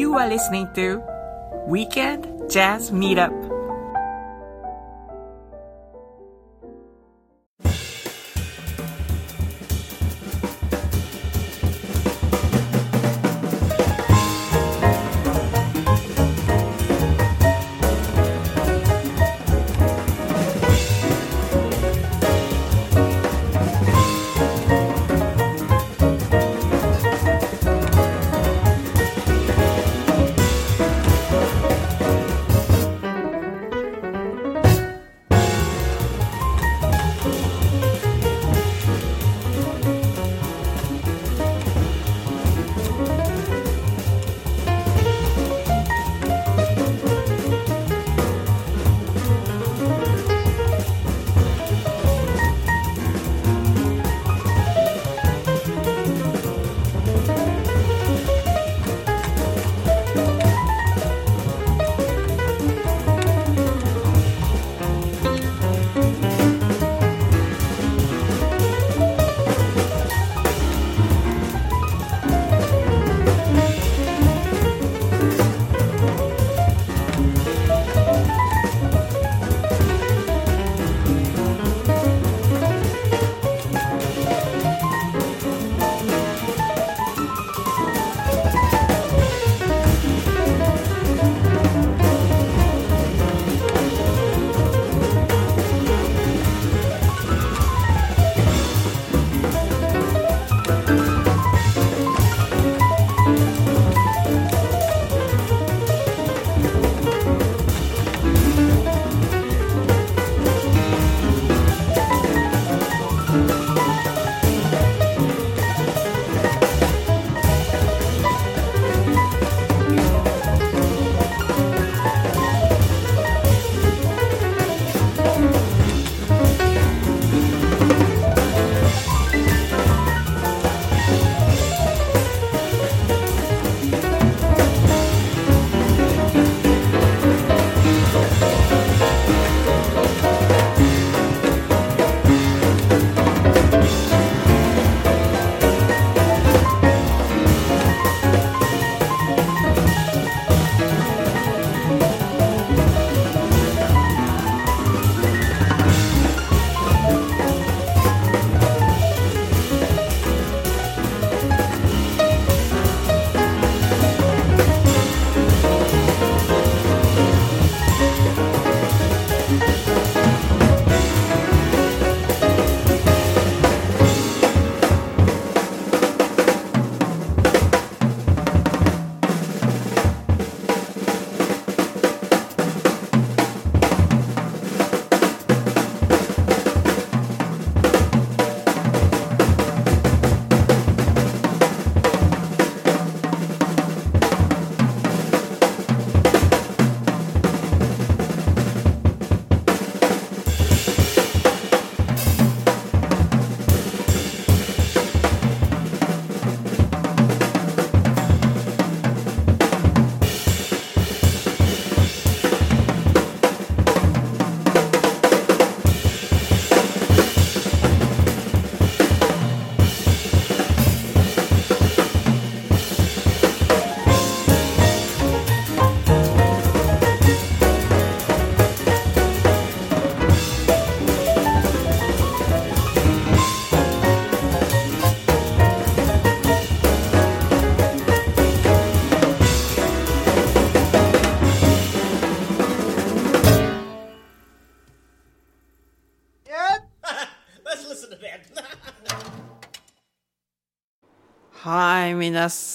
You are listening to Weekend Jazz Meetup.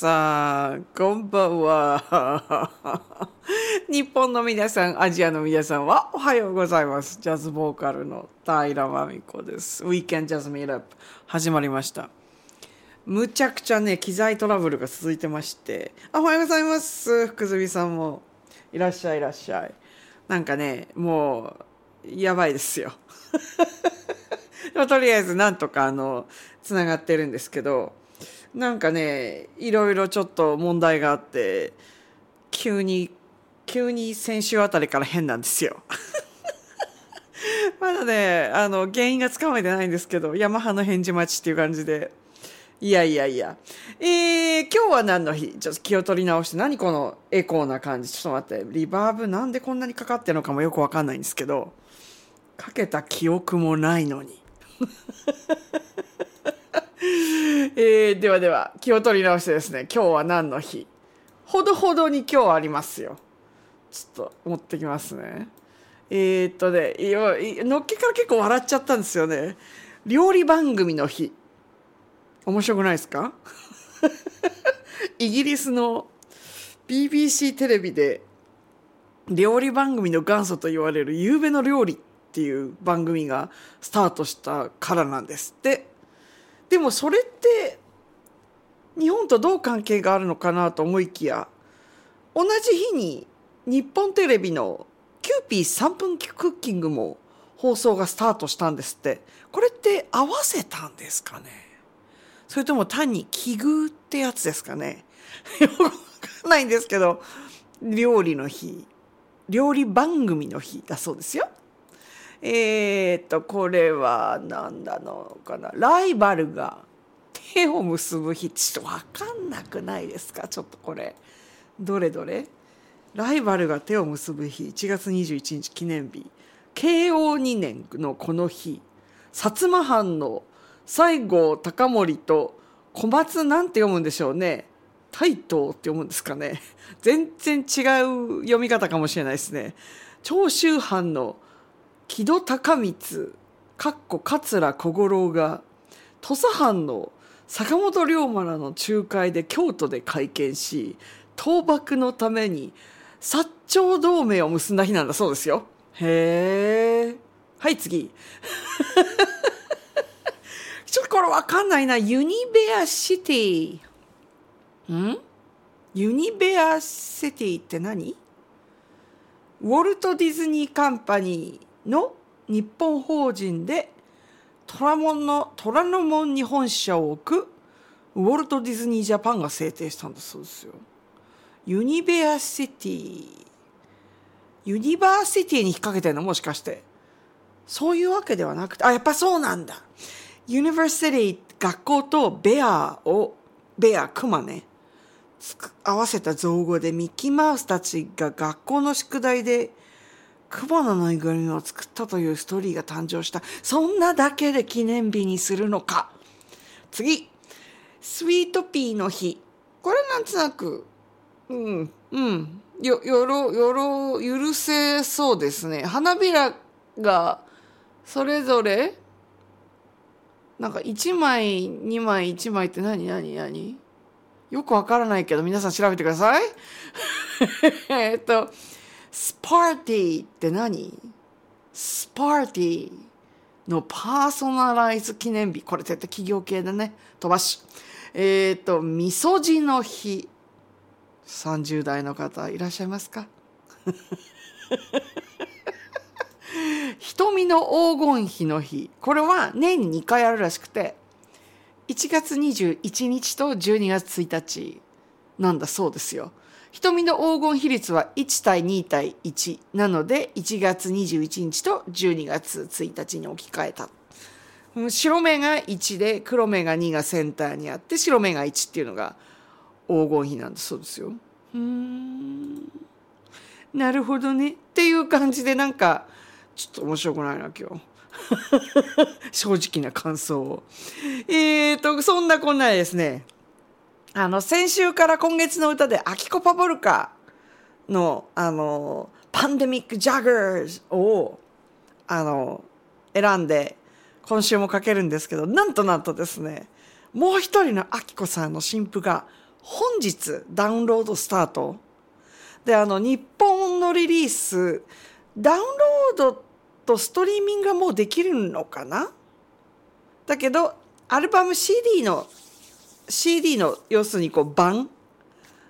さん、こんばんは。日本の皆さん、アジアの皆さんはおはようございます。ジャズボーカルの平真美子です。ウィーケンジャズミートアップ始まりました。むちゃくちゃね、機材トラブルが続いてまして、あ、おはようございます。福住さんも。いらっしゃい、いらっしゃい。なんかね、もう、やばいですよ。とりあえず、なんとか、あの、つながってるんですけど、なんかねいろいろちょっと問題があって急に急に先週あたりから変なんですよ。まだねあの原因がつかめてないんですけどヤマハの返事待ちっていう感じでいやいやいや。えー、今日は何の日？ちょっと気を取り直して、何このエコーな感じ？ちょっと待って。リバーブなんでこんなにかかってるのかもよくわかんないんですけど、かけた記憶もないのに。えー、ではでは、気を取り直してですね、今日は何の日？ほどほどに今日ありますよ。ちょっと持ってきますね。えー、っとね、のっけから結構笑っちゃったんですよね。料理番組の日。面白くないですか？イギリスの BBC テレビで料理番組の元祖と言われる「夕べの料理」っていう番組がスタートしたからなんですってでもそれって日本とどう関係があるのかなと思いきや同じ日に日本テレビの「キューピー3分クッキング」も放送がスタートしたんですって。これって合わせたんですかね？それとも単に奇遇ってやつですかね？よくわかんないんですけど、料理の日、料理番組の日だそうですよ。え、っと、これは何なのかな。ライバルが手を結ぶ日、ちょっとわかんなくないですか？ちょっとこれ。どれどれ？ライバルが手を結ぶ日、1月21日記念日。慶応2年のこの日、薩摩藩の西郷隆盛と小松なんて読むんでしょうね。タイトって読むんですかね。全然違う読み方かもしれないですね。長州藩の木戸孝光、かっこ桂小五郎が、土佐藩の坂本龍馬らの仲介で京都で会見し、倒幕のために薩長同盟を結んだ日なんだそうですよ。へえ。はい、次。ちょっとこれわかんないな。ユニベアシティ。ん？ユニベアシティって何？ウォルト・ディズニー・カンパニーの日本法人で虎門の虎ノ門に本社を置くウォルト・ディズニー・ジャパンが制定したんだそうですよ。ユニベアシティ。 University に引っ掛けてるのもしかして。そういうわけではなくて、あ、やっぱそうなんだ。 University 学校と bear を bear クマね合わせた造語でミッキーマウスたちが学校の宿題でクマのぬいぐるみを作ったというストーリーが誕生した。そんなだけで記念日にするのか。次。スイートピーの日。これなんとなくうんうん。よよろよろ許せそうですね。花びらがそれぞれなんか1枚2枚1枚って何何何？よくわからないけど皆さん調べてください。えっとスパーティーって何？スパーティーのパーソナライズ記念日。これ絶対企業系だね。飛ばし。えっ、とみそじの日。30代の方いらっしゃいますか？瞳の黄金比の日。これは年に2回あるらしくて。1月21日と12月1日なんだそうですよ。瞳の黄金比率は1対2対1なので1月21日と12月1日に置き換えた。白目が1で黒目が2がセンターにあって白目が1っていうのが黄金比なんだそうですよ。うんなるほどねっていう感じでなんかちょっと面白くないな今日。正直な感想を。えーと、そんなこんなですね、あの、先週から今月の歌で、アキコパボルカの、あの、パンデミック・ジャガーズを、あの、選んで、今週もかけるんですけど、なんとなんとですね、もう一人のアキコさんの新譜が、本日ダウンロードスタート。で、あの、日本のリリース、ダウンロードとストリーミングがもうできるのかな？だけどアルバム CD の CD の要するにこう版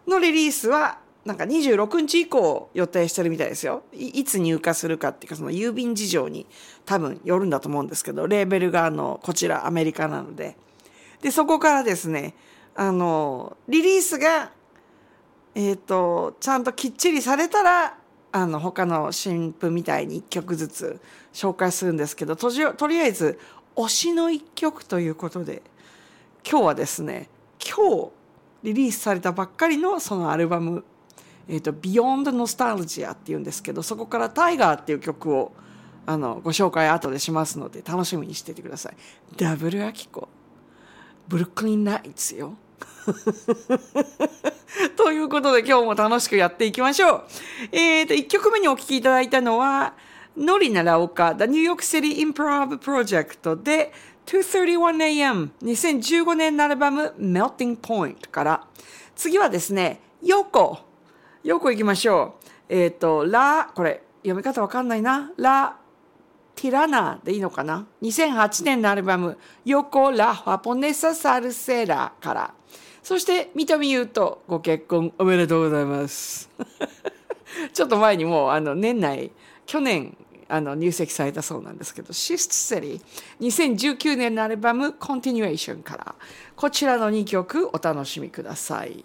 のリリースはなんか26日以降予定してるみたいですよい。いつ入荷するかっていうかその郵便事情に多分よるんだと思うんですけど、レーベルがあの、こちらアメリカなので。で、そこからですね、あの、リリースが、えっ、ー、と、ちゃんときっちりされたら、あの他の新譜みたいに1曲ずつ紹介するんですけどとりあえず推しの1曲ということで今日はですね今日リリースされたばっかりのそのアルバム「えーと、Beyond Nostalgia」っていうんですけどそこから「タイガー」っていう曲をあのご紹介後でしますので楽しみにしててください。ダブルアキコブルックリンナイツよ。ということで今日も楽しくやっていきましょう。えっ、ー、と、1曲目にお聴きいただいたのは、ノリナラオカ、The New York City Improv Project で 231am 2015年のアルバム Melting Point から、次はですね、ヨコ。ヨコ行きましょう。えっ、ー、と、ラ、これ読み方わかんないな。ラ、ティラナでいいのかな ?2008 年のアルバム、ヨコ・ラ・ファポネサ・サルセラから。そして、三富優とご結婚おめでとうございます。ちょっと前にもう、あの、年内、去年、あの、入籍されたそうなんですけど、シストセリ、2019年のアルバム、コンティニュエーションから、こちらの2曲お楽しみください。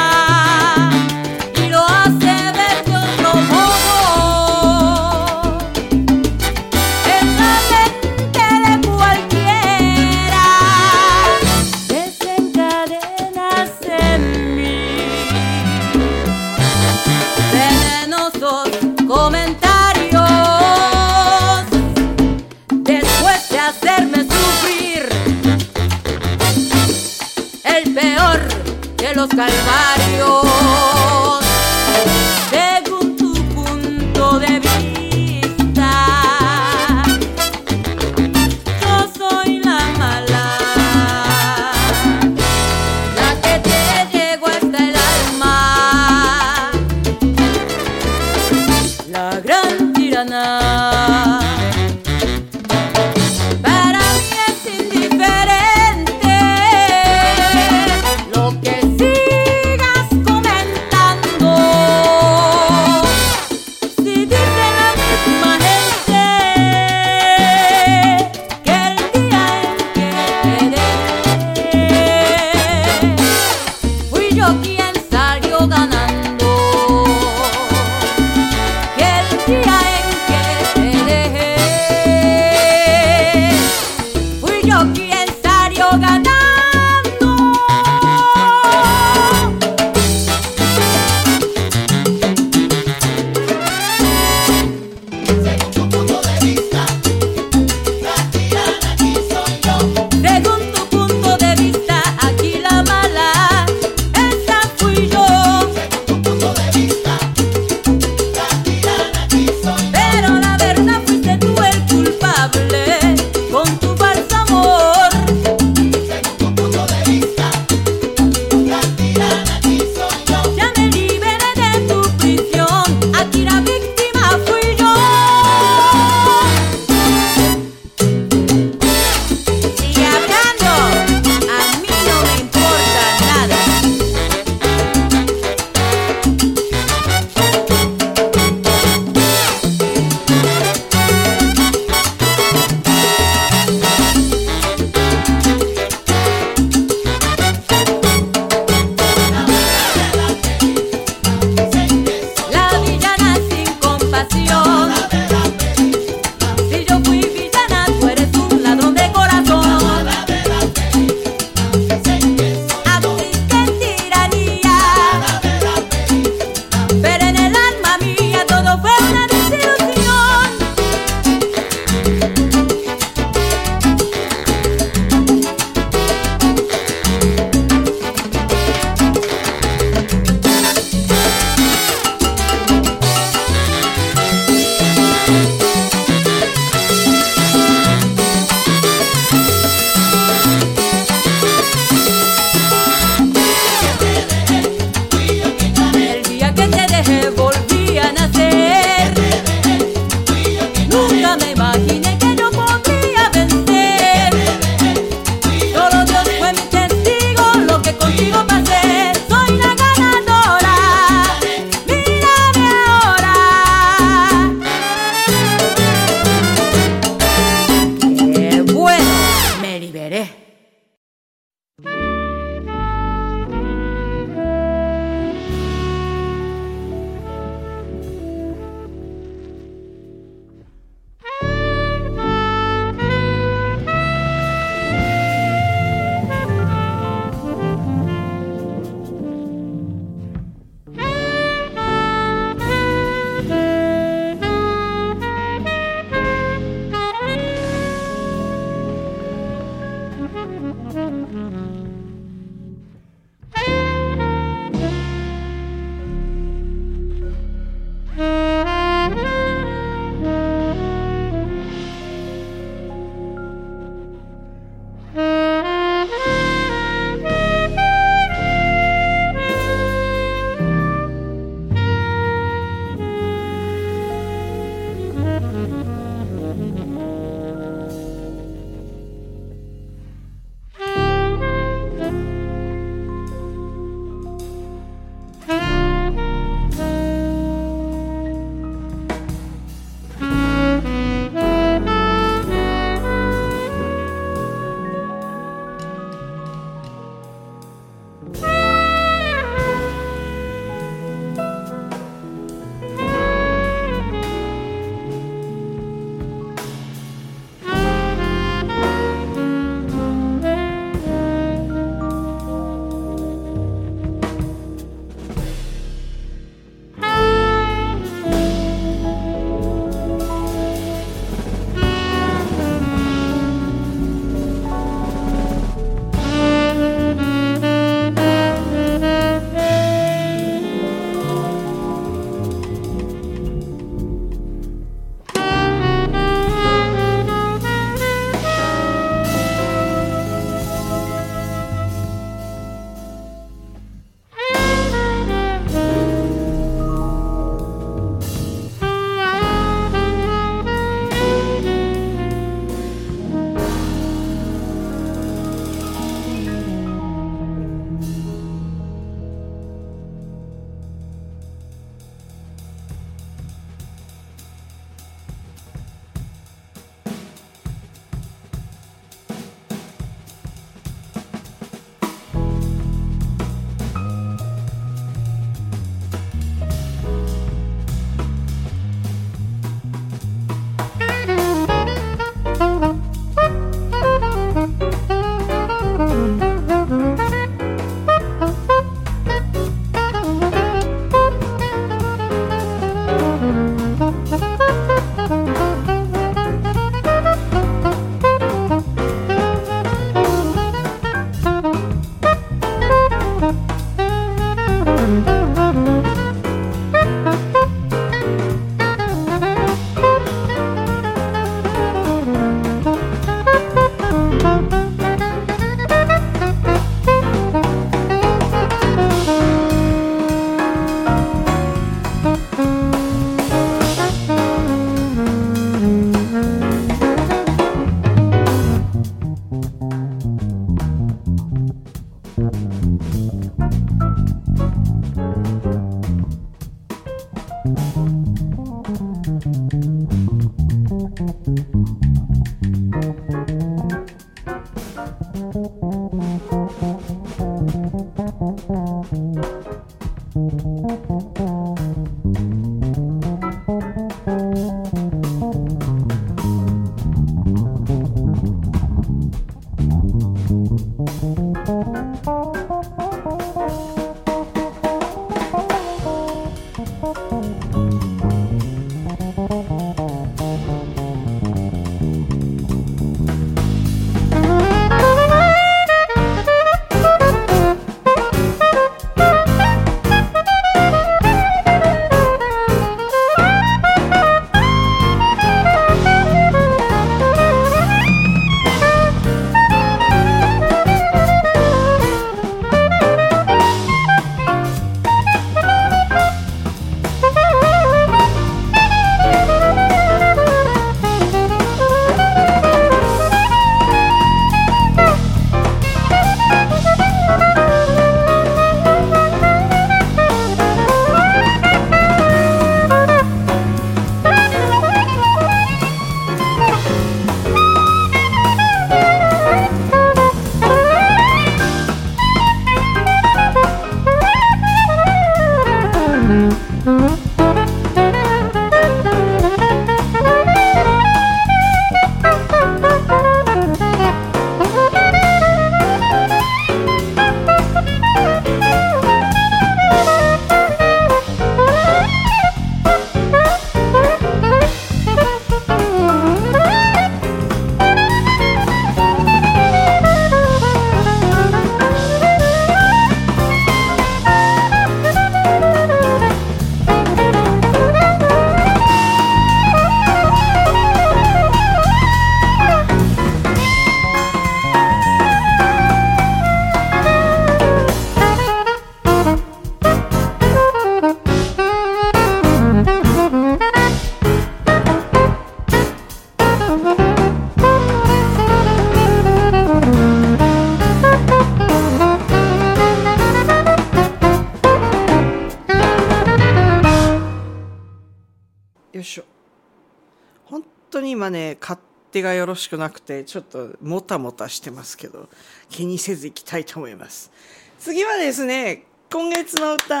手がよろしくなくてちょっともたもたしてますけど気にせずいきたいと思います。次はですね今月の歌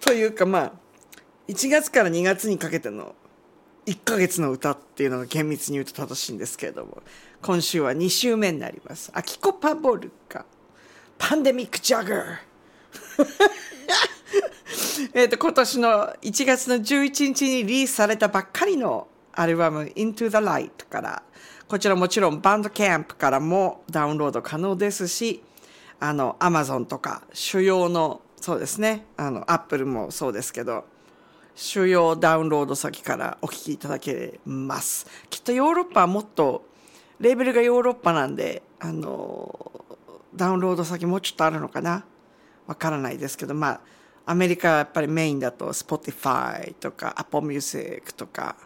というかまあ1月から2月にかけての1ヶ月の歌っていうのが厳密に言うと正しいんですけれども今週は2週目になります。アキコ・パボルカ。パンデミック・ジャガーえと今年の1月の11日にリリースされたばっかりのアルバム Into the Light から。こちらもちろんバンドキャンプからもダウンロード可能ですしあの Amazon とか主要のそうですね。あの Apple もそうですけど主要ダウンロード先からお聴きいただけます。きっとヨーロッパはもっとレーベルがヨーロッパなんであのダウンロード先もうちょっとあるのかな？わからないですけどまあアメリカはやっぱりメインだと Spotify とか Apple Music とか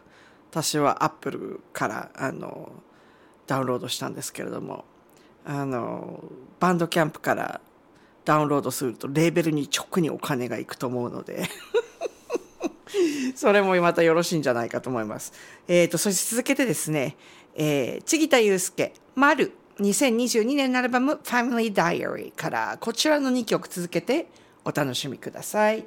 私は Apple からあのダウンロードしたんですけれどもあのバンドキャンプからダウンロードするとレーベルに直にお金がいくと思うので それもまたよろしいんじゃないかと思います。えっ、ー、と、そして続けてですね、えー、千田祐介、丸、2022年のアルバム Family Diary からこちらの2曲続けてお楽しみください。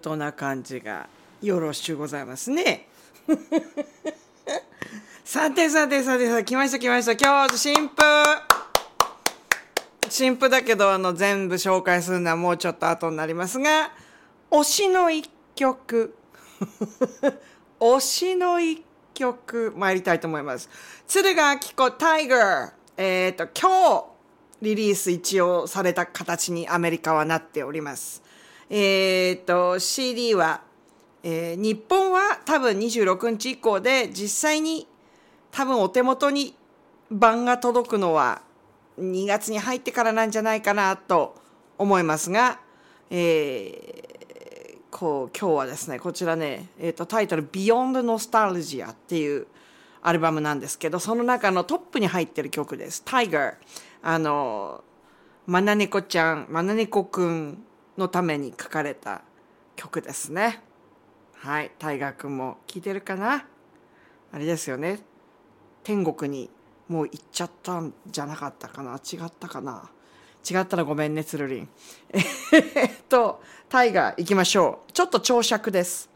骨太な感じがよろしゅうございますね。さてさてさてさて来ました来ました。今日新婦。新婦だけどあの全部紹介するのはもうちょっと後になりますが推しの一曲。推しの一曲参りたいと思います。鶴賀明子タイガーえっ、と今日リリース一応された形にアメリカはなっております。えっ、と CD は、えー日本は多分26日以降で実際に多分お手元に版が届くのは2月に入ってからなんじゃないかなと思いますが、えーこう今日はですねこちらね、えー、とタイトル「Beyond Nostalgia」っていうアルバムなんですけどその中のトップに入ってる曲です「Tiger」あのマナネコちゃんマナネコくんのために書かれた曲ですね。はい。大河君も聞いてるかな？あれですよね。天国にもう行っちゃったんじゃなかったかな？違ったかな？違ったらごめんねつるりんえっとタイガー行きましょう。ちょっと長尺です。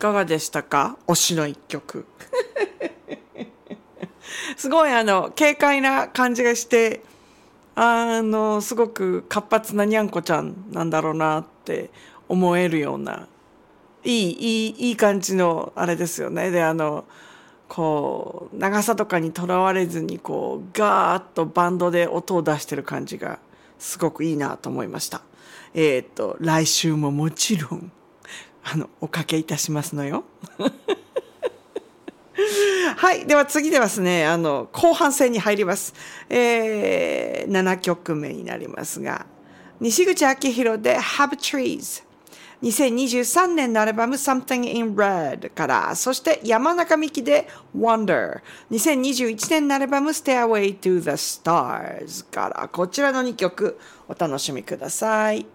かがでしたか？推しの一曲。すごいあの、軽快な感じがして、あの、すごく活発なにゃんこちゃんなんだろうなって思えるような、いい、いい、いい感じのあれですよね。で、あの、こう、長さとかにとらわれずに、こう、ガーッとバンドで音を出してる感じが、すごくいいなと思いました。えっ、と、来週ももちろん、あの、おかけいたしますのよ。はい。では次ではですね、あの、後半戦に入ります。えー、7曲目になりますが、西口明宏で Have Trees。2023年のアルバム Something in Red から、そして山中美希で Wonder。2021年のアルバム Stairway to the Stars から、こちらの2曲お楽しみください。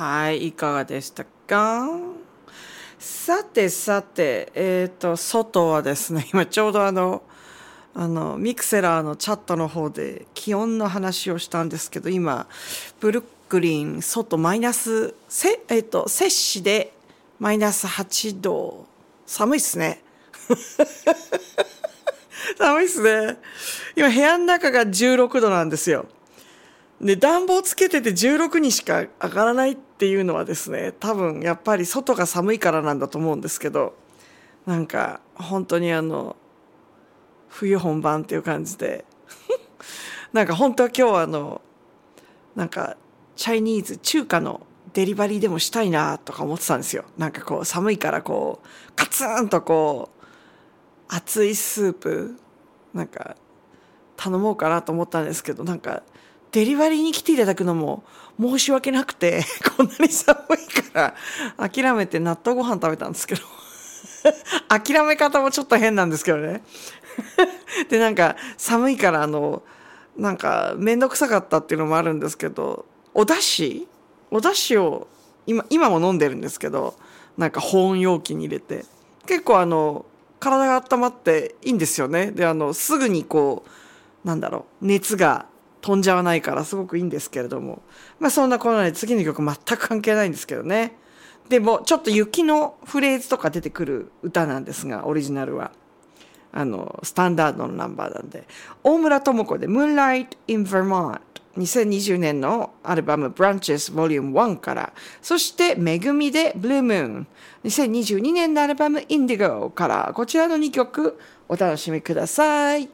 はい、いかがでしたか？さてさて、えっ、と、外はですね、今ちょうどあの、あの、ミクセラーのチャットの方で気温の話をしたんですけど、今、ブルックリン、外マイナス、せえっ、と、摂氏でマイナス8度。寒いっすね。寒いっすね。今部屋の中が16度なんですよ。で、暖房つけてて16にしか上がらないっていうのはですね、多分やっぱり外が寒いからなんだと思うんですけど、なんか本当にあの、冬本番っていう感じで、なんか本当は今日はあの、なんかチャイニーズ、中華のデリバリーでもしたいなとか思ってたんですよ。なんかこう寒いからこう、カツンとこう、熱いスープ、なんか頼もうかなと思ったんですけど、なんかデリバリーに来ていただくのも申し訳なくて、こんなに寒いから諦めて納豆ご飯食べたんですけど、諦め方もちょっと変なんですけどね。で、なんか寒いからあの、なんかめんどくさかったっていうのもあるんですけど、お出汁？お出汁を今、今も飲んでるんですけど、なんか保温容器に入れて、結構あの、体が温まっていいんですよね。で、あの、すぐにこう、なんだろう、熱が飛んじゃわないからすごくいいんですけれども。まあそんなこんなで次の曲全く関係ないんですけどね。でもちょっと雪のフレーズとか出てくる歌なんですが、オリジナルは。あの、スタンダードのナンバーなんで。大村智子で Moonlight in Vermont。2020年のアルバム Branches Volume 1から、そしてめぐみで Blue Moon。2022年のアルバム Indigo から、こちらの2曲お楽しみくださ。い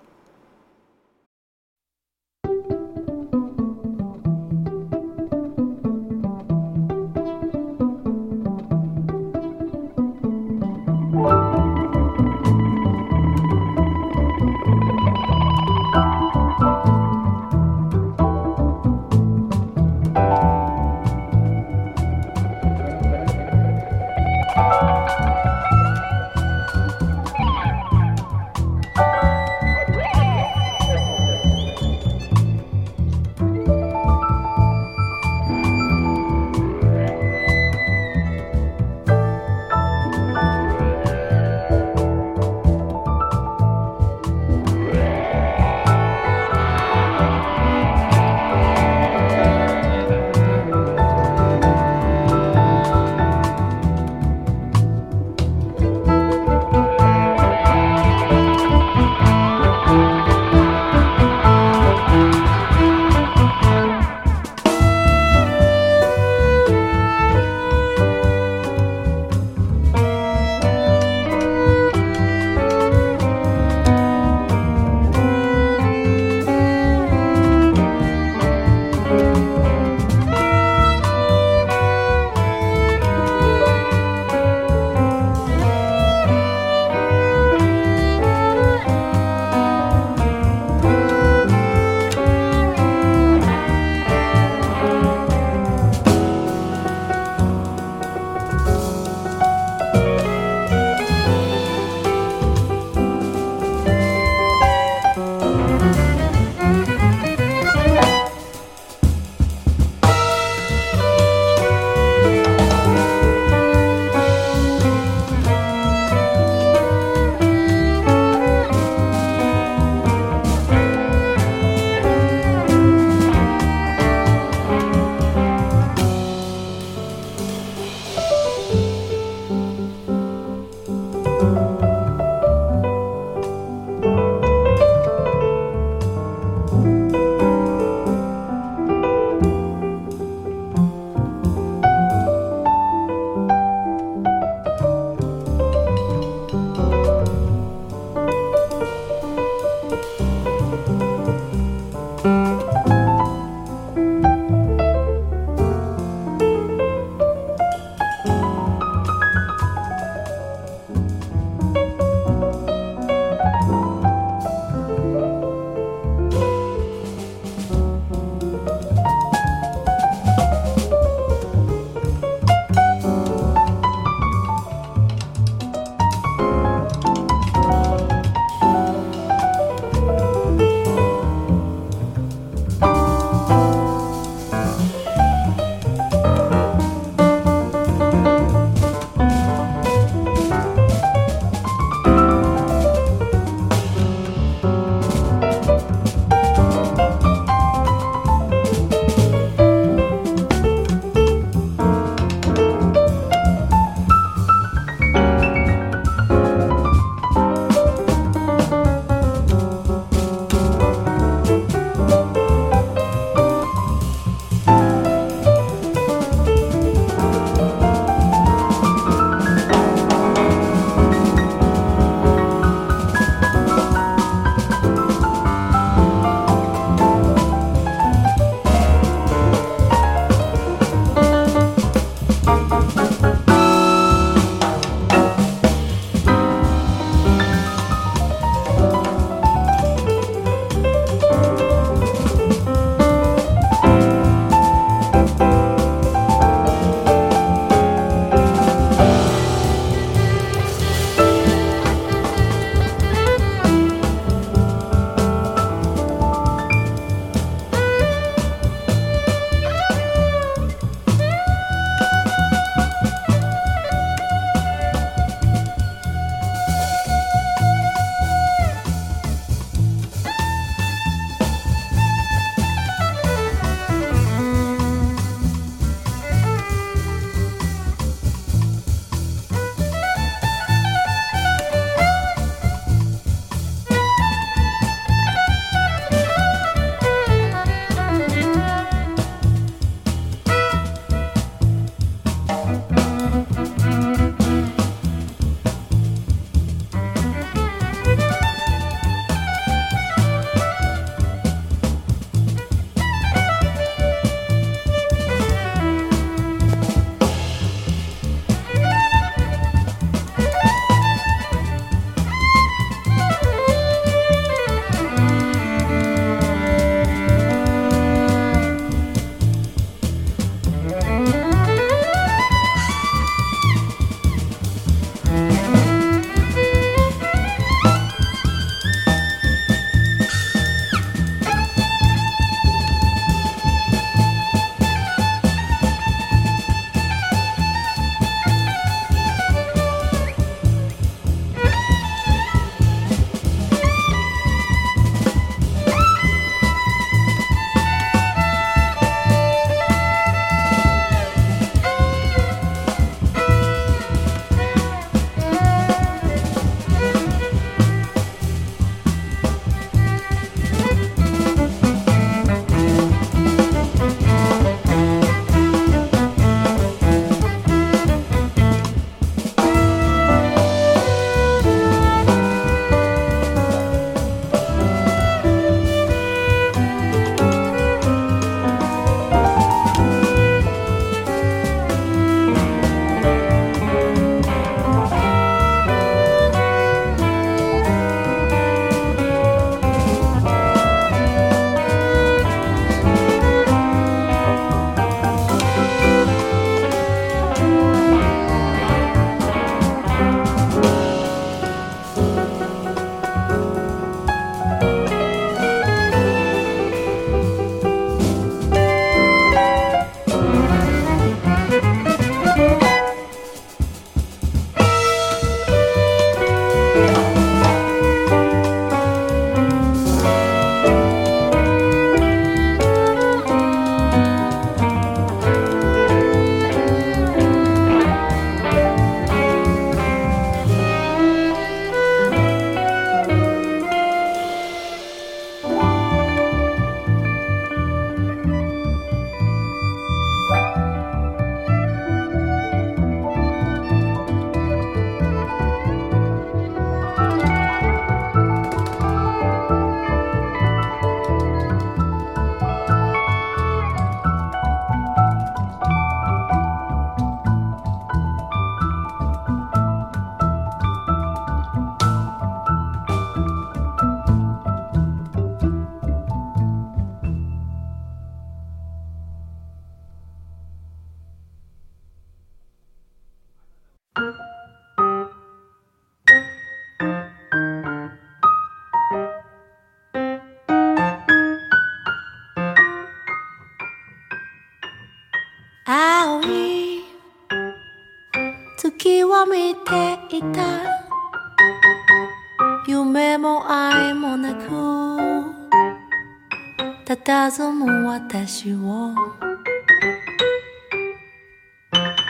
佇む私を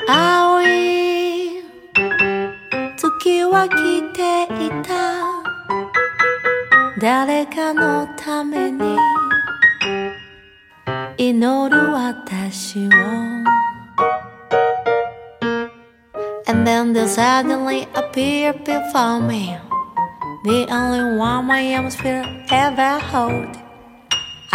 青い月は来ていた誰かのために祈る私を And then there suddenly appeared before me The only one my atmosphere ever hold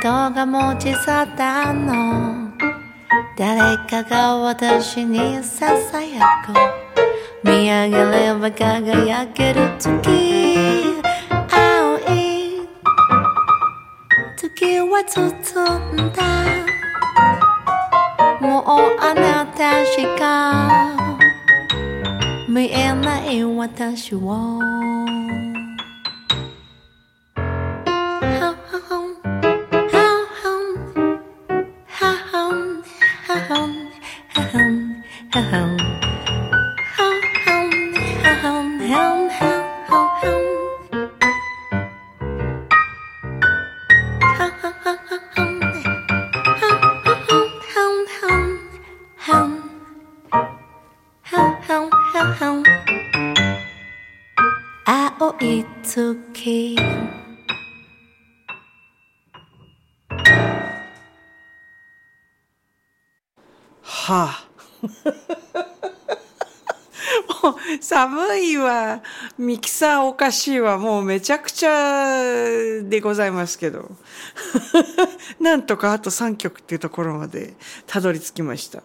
人が持ち去ったの。誰かが私にささやく。見上げれば輝ける月。青い月は包んだ。もうあなたしか見えない私を。わ。ミキサーおかしいわ。もうめちゃくちゃでございますけど。なんとかあと3曲っていうところまでたどり着きました。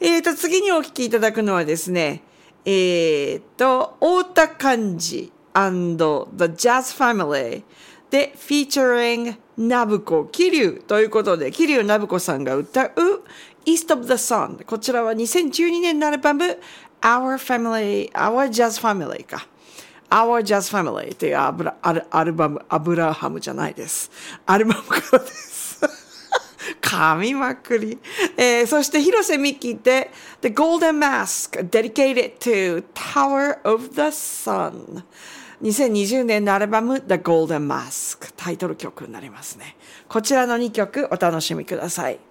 えーと、次にお聴きいただくのはですね、えーと、太田寛治 and the Jazz Family で featuring ナブコ、キリュウということで、キリュウナブコさんが歌う East of the Sun。こちらは2012年のアルバム Our Family, Our Jazz Family か。Our Jazz Family っていうアブラアルアルバム、アブラハムじゃないです。アルバムからです。噛みまくり。えーそして広瀬美樹で The Golden Mask dedicated to Tower of the Sun。2020年のアルバム The Golden Mask タイトル曲になりますね。こちらの2曲お楽しみください。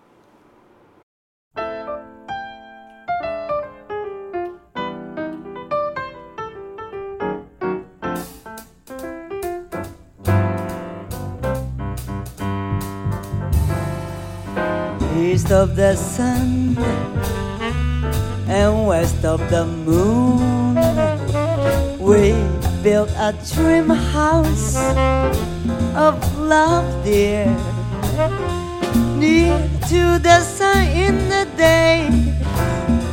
East of the sun and west of the moon. We built a dream house of love, dear, near to the sun in the day,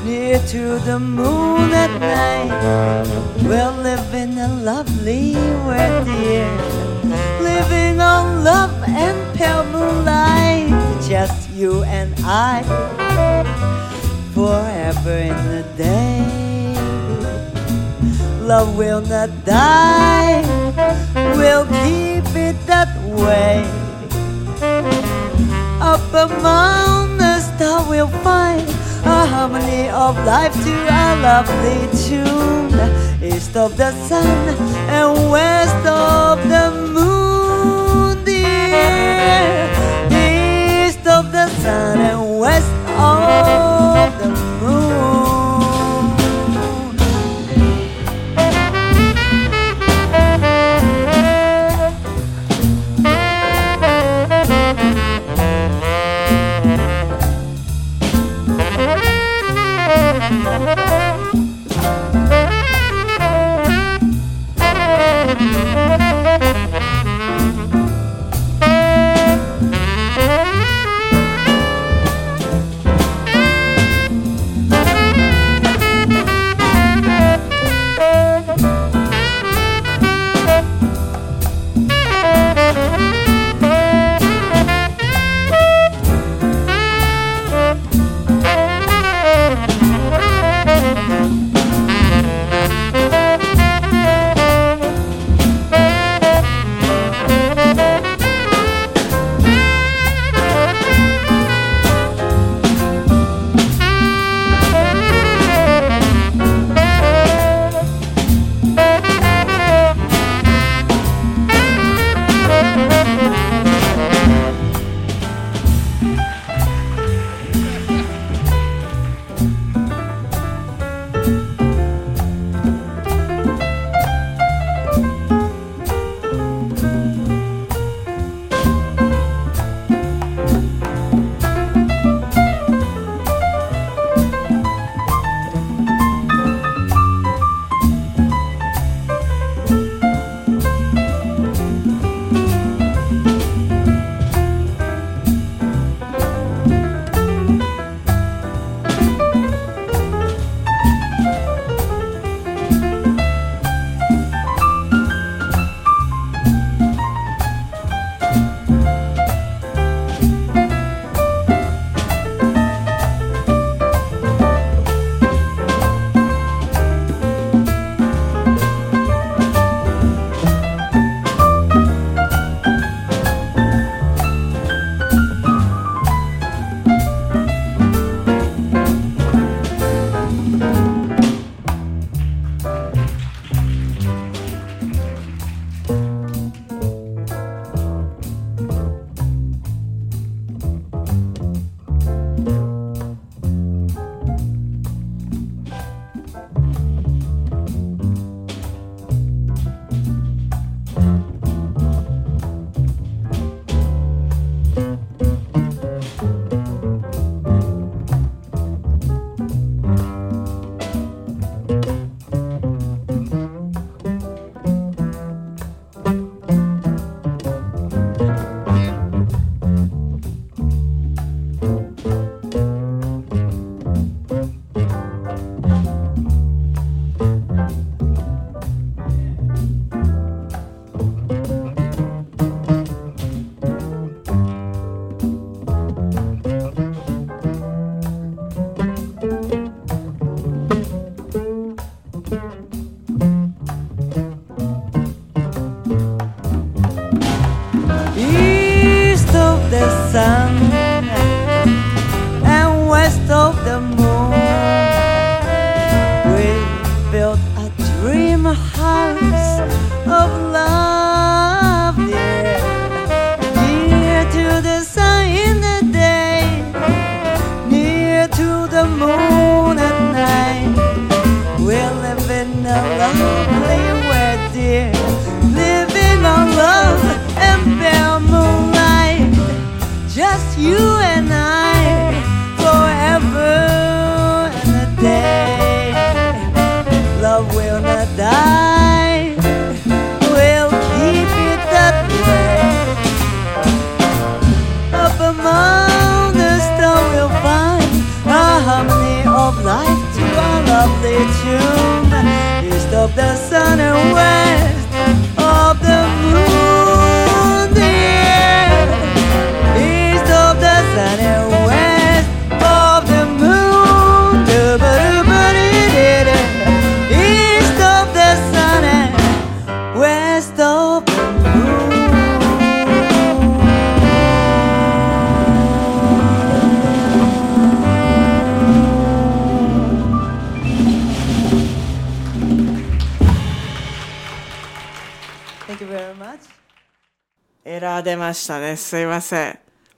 near to the moon at night. We're living a lovely world, dear, living on love and pale moonlight, just you and I, forever in the day. Love will not die, we'll keep it that way. Up among the stars we'll find a harmony of life to a lovely tune. East of the sun and west of the moon, Sun and West. Oh.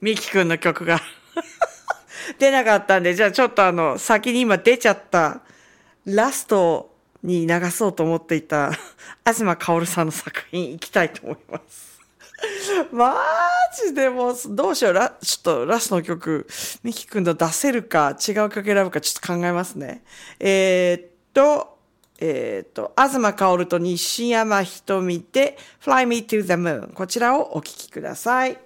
ミキくんの曲が出なかったんで、じゃあちょっとあの、先に今出ちゃった、ラストに流そうと思っていた、東薫さんの作品行きたいと思います。マジでもう、どうしよう。ラちょっとラストの曲、ミキくんの出せるか、違う曲選ぶか、ちょっと考えますね。えーっと、えっ、と、東薫と西山ひとみで Fly Me to the Moon。こちらをお聴きください。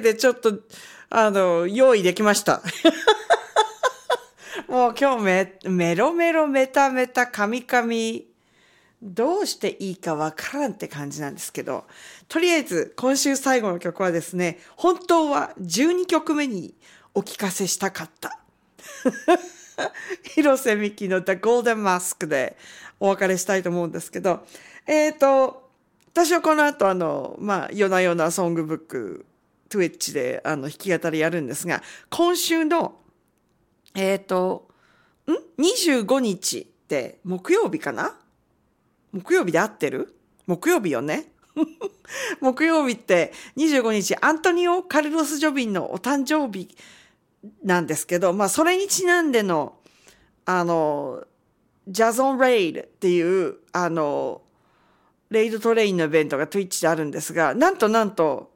でちょっと、あの、用意できました。もう今日め、メロメロメタメタカミカミ、どうしていいかわからんって感じなんですけど、とりあえず今週最後の曲はですね、本当は12曲目にお聴かせしたかった。広瀬美樹の The Golden Mask でお別れしたいと思うんですけど、えっ、と、私はこの後あの、まあ、夜な夜なソングブック、Twitch であの弾き語りやるんですが、今週の、えっ、と、ん ?25 日って木曜日かな？木曜日で合ってる？木曜日よね？木曜日って25日アントニオ・カルロス・ジョビンのお誕生日なんですけど、まあそれにちなんでの、あの、ジャズオン・レイルっていう、あの、レイドトレインのイベントが Twitch であるんですが、なんとなんと、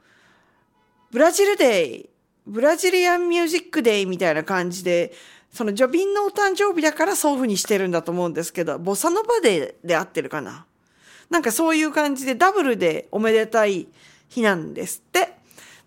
ブラジルデイ、ブラジリアンミュージックデイみたいな感じで、そのジョビンのお誕生日だからそういう風にしてるんだと思うんですけど、ボサノバデーで合ってるかな？なんかそういう感じでダブルでおめでたい日なんですって。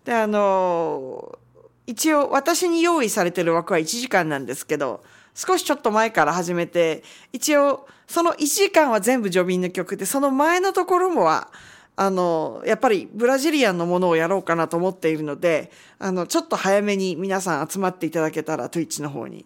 で、あの一応私に用意されてる枠は1時間なんですけど、少しちょっと前から始めて、一応その1時間は全部ジョビンの曲で、その前のところもは、あの、やっぱりブラジリアンのものをやろうかなと思っているので、あの、ちょっと早めに皆さん集まっていただけたら、Twitch の方に。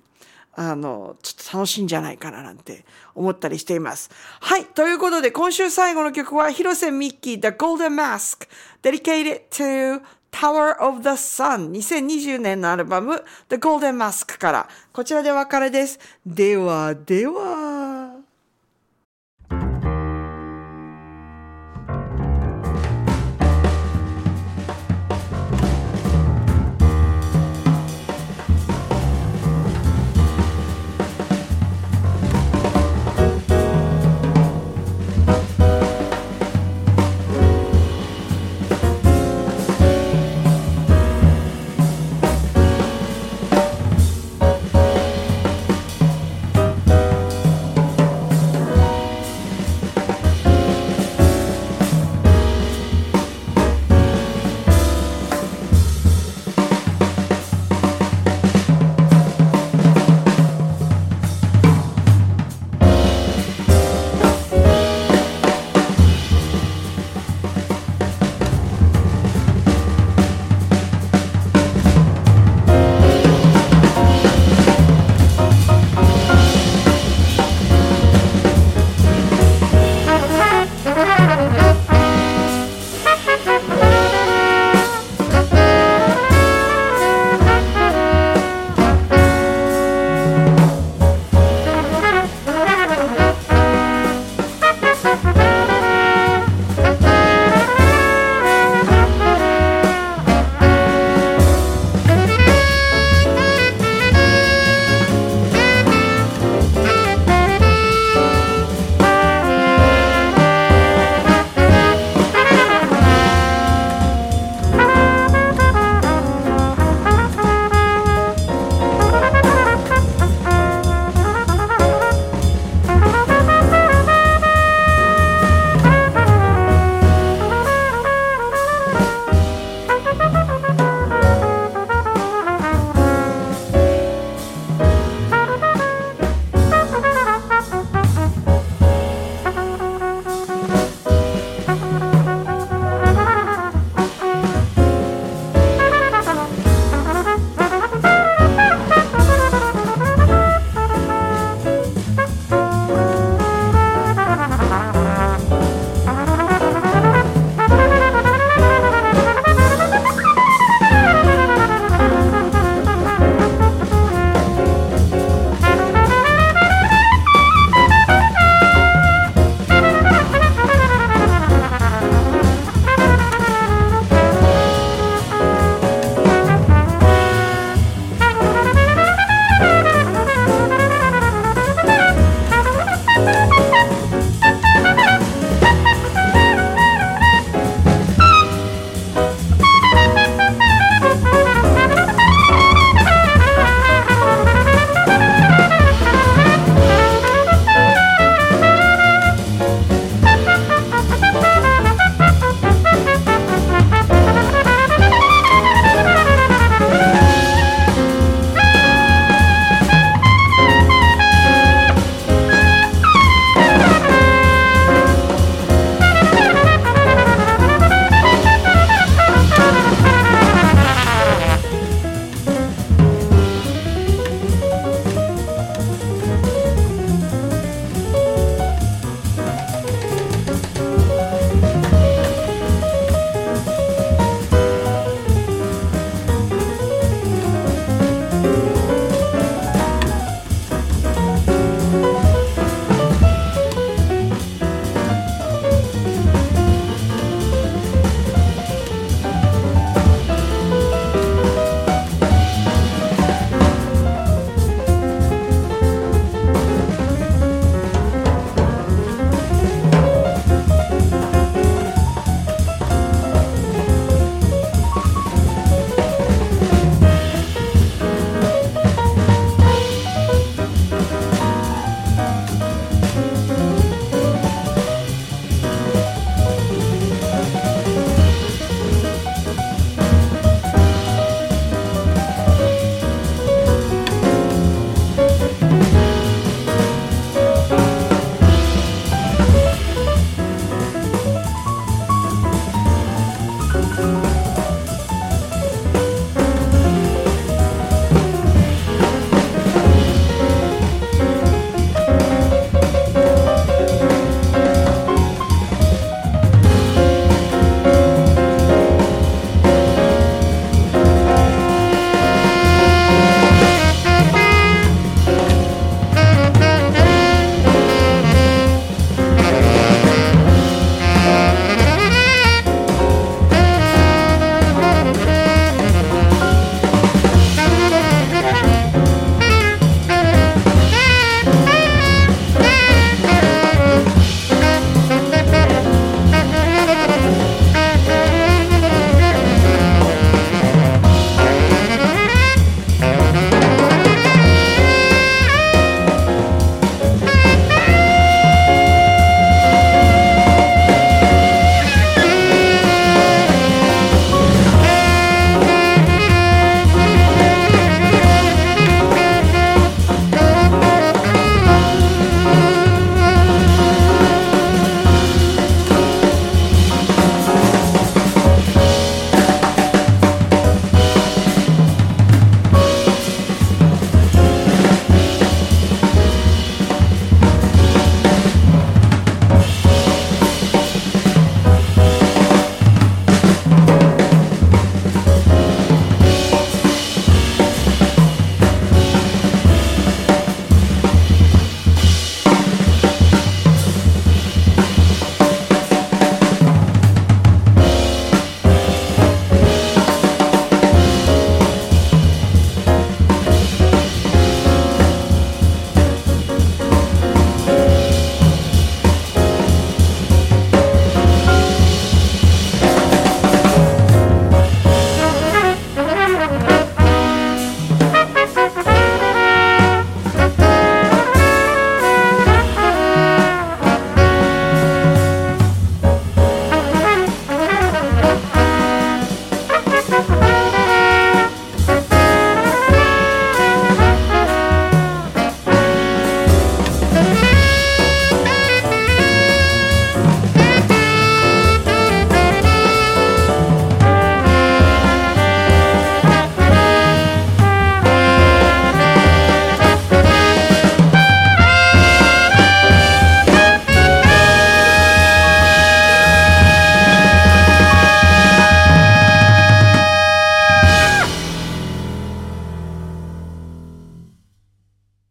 あの、ちょっと楽しいんじゃないかななんて思ったりしています。はい。ということで、今週最後の曲は、広瀬ミッキー The Golden Mask dedicated to Tower of the Sun 2020年のアルバム The Golden Mask から、こちらでお別れです。では、では。